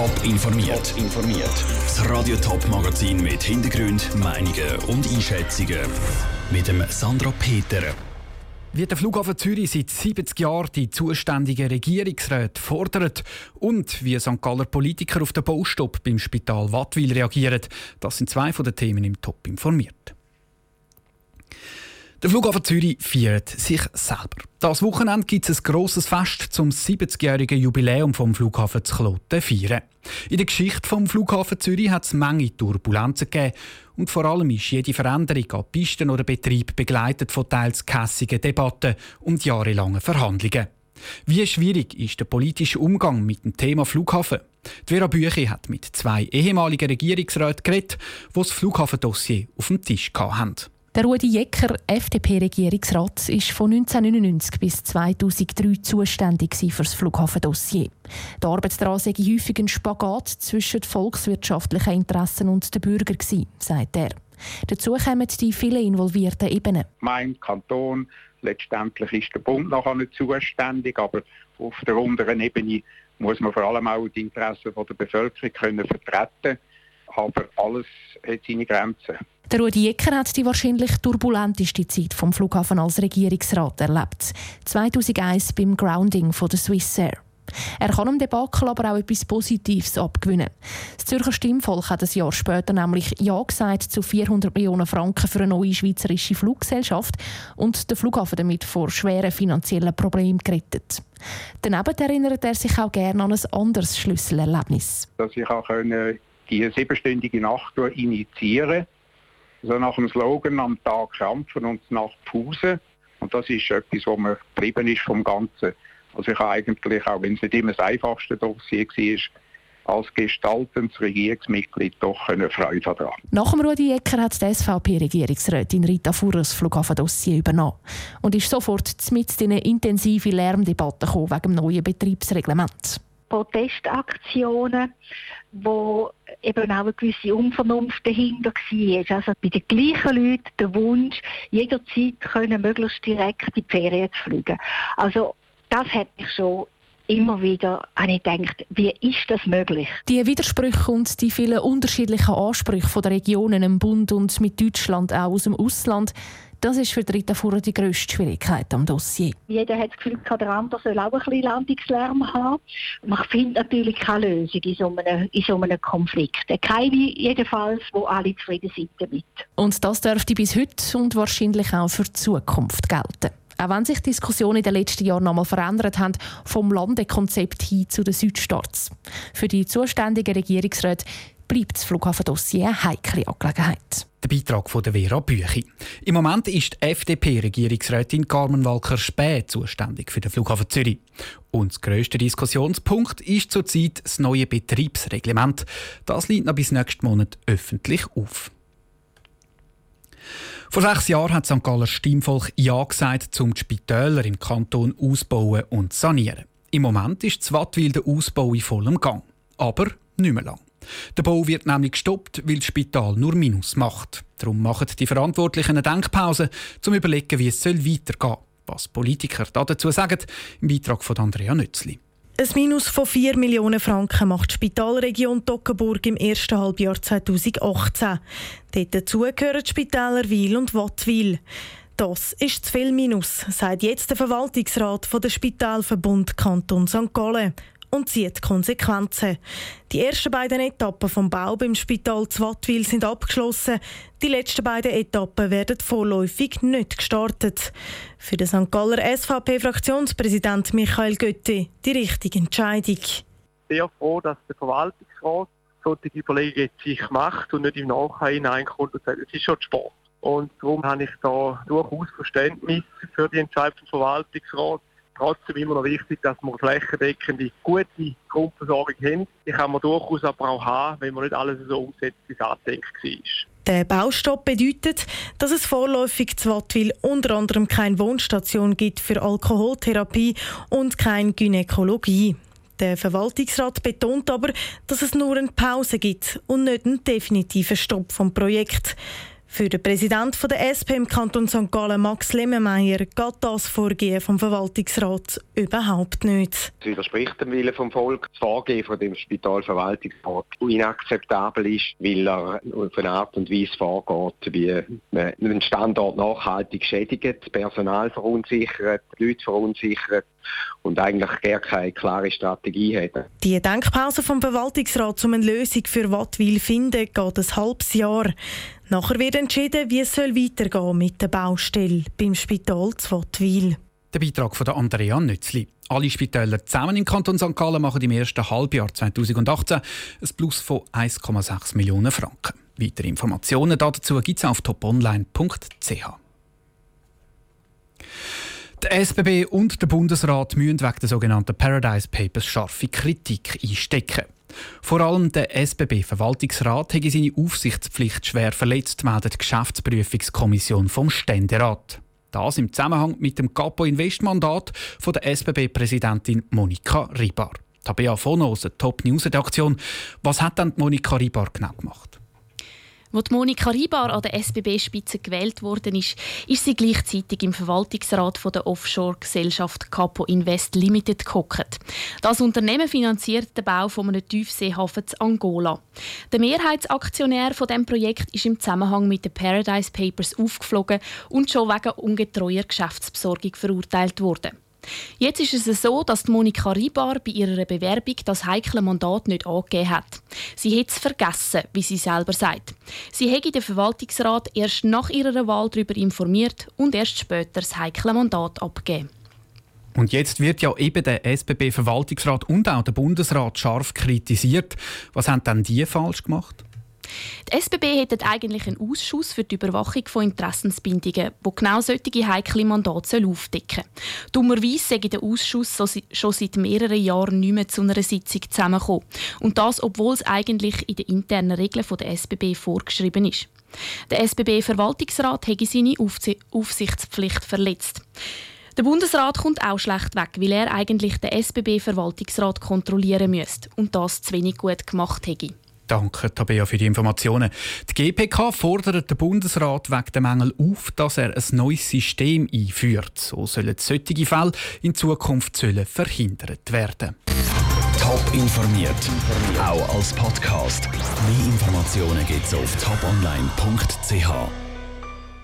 Top informiert. informiert. Das Radio Top Magazin mit Hintergrund, Meinungen und Einschätzungen mit dem Sandra Peter. Wie der Flughafen Zürich seit 70 Jahren die zuständigen Regierungsräte fordert und wie St. Galler Politiker auf den Baustopp beim Spital Wattwil reagieren, das sind zwei von den Themen im Top informiert. Der Flughafen Zürich feiert sich selber. Das Wochenende gibt es ein grosses Fest zum 70-jährigen Jubiläum vom Flughafen zu Kloten feiern. In der Geschichte vom Flughafen Zürich hat es Menge Turbulenzen gegeben und vor allem ist jede Veränderung an Pisten oder Betrieb begleitet von teils kässigen Debatten und jahrelangen Verhandlungen. Wie schwierig ist der politische Umgang mit dem Thema Flughafen? Die Vera Büchi hat mit zwei ehemaligen Regierungsräten geredet, die das Flughafendossier auf dem Tisch hatten. Der Rudi Jecker, FDP-Regierungsrat, ist von 1999 bis 2003 zuständig für das Flughafendossier. Die Arbeit daran sei häufig ein Spagat zwischen volkswirtschaftlichen Interessen und den Bürgern sagt er. Dazu kommen die vielen involvierten Ebenen. Mein Kanton, letztendlich ist der Bund nachher nicht zuständig, aber auf der unteren Ebene muss man vor allem auch die Interessen der Bevölkerung können vertreten aber alles hat seine Grenzen. Der Rudi Ecker hat die wahrscheinlich turbulenteste Zeit vom Flughafen als Regierungsrat erlebt. 2001 beim Grounding von der Swissair. Er kann dem Debakel aber auch etwas Positives abgewinnen. Das Zürcher Stimmvolk hat ein Jahr später nämlich Ja gesagt zu 400 Millionen Franken für eine neue schweizerische Fluggesellschaft und den Flughafen damit vor schweren finanziellen Problemen gerettet. Daneben erinnert er sich auch gerne an ein anderes Schlüsselerlebnis. Dass ich auch die siebenstündige Nacht initiieren so nach dem Slogan am Tag kämpfen und Nacht pfusen. Und das ist etwas, was mir geblieben ist vom Ganzen. Also ich habe eigentlich, auch wenn es nicht immer das einfachste Dossier war, als gestaltendes Regierungsmitglied doch eine Freude daran. Nach dem Rudi Ecker hat die SVP-Regierungsrätin Rita Fuhr das Flughafendossier übernommen und ist sofort mit in eine intensive Lärmdebatte wegen dem neuen Betriebsreglement. Protestaktionen, wo eben auch eine gewisse Unvernunft dahinter war. Also bei den gleichen Leuten der Wunsch, jederzeit können möglichst direkt in die Ferien zu fliegen. Also das hat mich schon immer wieder habe ich gedacht, wie ist das möglich? Die Widersprüche und die vielen unterschiedlichen Ansprüche der Regionen im Bund und mit Deutschland auch aus dem Ausland das ist für Rita Fuhrer die grösste Schwierigkeit am Dossier. Jeder hat das Gefühl, der andere soll auch ein bisschen Landungslärm haben. Man findet natürlich keine Lösung in so einem, in so einem Konflikt. Keine jedenfalls, wo alle zufrieden sind damit. Und das dürfte bis heute und wahrscheinlich auch für die Zukunft gelten. Auch wenn sich die Diskussionen in den letzten Jahren nochmal verändert haben, vom Landekonzept hin zu den Südstaats. Für die zuständigen Regierungsräte bleibt das Flughafendossier eine heikle Angelegenheit. Der Beitrag von der Vera Büchi. Im Moment ist die FDP-Regierungsrätin Carmen Walker-Späh zuständig für den Flughafen Zürich. Und der grösste Diskussionspunkt ist zurzeit das neue Betriebsreglement. Das liegt noch bis nächsten Monat öffentlich auf. Vor sechs Jahren hat St. Galler Stimmvolk Ja gesagt, um die Spitäler im Kanton auszubauen und zu sanieren. Im Moment ist Wattwil der Ausbau in vollem Gang. Aber nicht mehr lang. Der Bau wird nämlich gestoppt, weil das Spital nur Minus macht. Darum machen die Verantwortlichen eine Denkpause, um zu überlegen, wie es weitergehen soll. Was Politiker dazu sagen, im Beitrag von Andrea Nützli. Ein Minus von 4 Millionen Franken macht die Spitalregion Toggenburg im ersten Halbjahr 2018. Dort dazu gehören die Spitäler Wil und Wattwil. Das ist zu viel Minus, sagt jetzt der Verwaltungsrat der Spitalverbund Kanton St. Gallen und zieht Konsequenzen. Die ersten beiden Etappen vom Bau beim Spital Zwattwil sind abgeschlossen. Die letzten beiden Etappen werden vorläufig nicht gestartet. Für den St. Galler SVP-Fraktionspräsident Michael Götte die richtige Entscheidung. Sehr froh, dass der Verwaltungsrat solche Überlegungen sich macht und nicht im Nachhinein hineinkommt und sagt, es ist schon Sport. Und darum habe ich da durchaus Verständnis für die Entscheidung des Verwaltungsrats trotzdem immer noch wichtig, dass wir flächendeckende, gute Grundversorgung haben. Die kann man durchaus aber auch haben, wenn man nicht alles so umsetzt, wie es angedenkt war. Der Baustopp bedeutet, dass es vorläufig zu Wattwil unter anderem keine Wohnstation gibt für Alkoholtherapie und keine Gynäkologie. Der Verwaltungsrat betont aber, dass es nur eine Pause gibt und nicht einen definitiven Stopp vom Projekt. Für den Präsidenten der SP im Kanton St. Gallen, Max Lemmemeyer, geht das Vorgehen vom Verwaltungsrat überhaupt nicht. Es widerspricht dem Willen vom Volk. Das Vorgehen von dem Spitalverwaltungsrat inakzeptabel ist, weil er auf eine Art und Weise vorgeht, wie man einen Standort nachhaltig schädigt, Personal verunsichert, Leute verunsichert und eigentlich gar keine klare Strategie hat. Die Denkpause vom Verwaltungsrat, um eine Lösung für Wattwil zu finden, geht ein halbes Jahr. Nachher wird entschieden, wie es weitergehen mit der Baustelle beim Spital zu Wattwil. Der Beitrag von Andrea Nützli. Alle Spitäler zusammen im Kanton St. Gallen machen im ersten Halbjahr 2018 ein Plus von 1,6 Millionen Franken. Weitere Informationen dazu gibt es auf toponline.ch. Der SBB und der Bundesrat müssen wegen der sogenannten Paradise Papers scharfe Kritik einstecken. Vor allem der SBB-Verwaltungsrat hat seine Aufsichtspflicht schwer verletzt, meldet die Geschäftsprüfungskommission vom Ständerat. Das im Zusammenhang mit dem Capo-Invest-Mandat der SBB-Präsidentin Monika Ribar. Tabea Fonos, Top-News-Redaktion. Was hat dann Monika Ribar genau gemacht? Als Monika Ribar an der SBB-Spitze gewählt worden ist, ist sie gleichzeitig im Verwaltungsrat von der Offshore-Gesellschaft Capo Invest Limited gehockt. Das Unternehmen finanziert den Bau von einem Tiefseehafen in Angola. Der Mehrheitsaktionär von dem Projekt ist im Zusammenhang mit den Paradise Papers aufgeflogen und schon wegen ungetreuer Geschäftsbesorgung verurteilt worden. Jetzt ist es so, dass Monika Ribar bei ihrer Bewerbung das heikle Mandat nicht angegeben hat. Sie hat es vergessen, wie sie selber sagt. Sie hätte den Verwaltungsrat erst nach ihrer Wahl darüber informiert und erst später das heikle Mandat abgegeben. Und jetzt wird ja eben der SBB-Verwaltungsrat und auch der Bundesrat scharf kritisiert. Was haben denn die falsch gemacht? Die SBB hätte eigentlich einen Ausschuss für die Überwachung von Interessensbindungen, wo genau solche heikle Mandate aufdecken soll. Dummerweise sei der Ausschuss schon seit mehreren Jahren nicht mehr zu einer Sitzung zusammengekommen. Und das, obwohl es eigentlich in den internen Regeln der SBB vorgeschrieben ist. Der SBB-Verwaltungsrat hätte seine Aufsichtspflicht verletzt. Der Bundesrat kommt auch schlecht weg, weil er eigentlich den SBB-Verwaltungsrat kontrollieren müsste und das zu wenig gut gemacht hätte. Danke, Tabea, für die Informationen. Die GPK fordert den Bundesrat wegen der Mängel auf, dass er ein neues System einführt. So sollen solche Fälle in Zukunft verhindert werden. Top informiert, auch als Podcast. Mehr Informationen gibt es auf toponline.ch.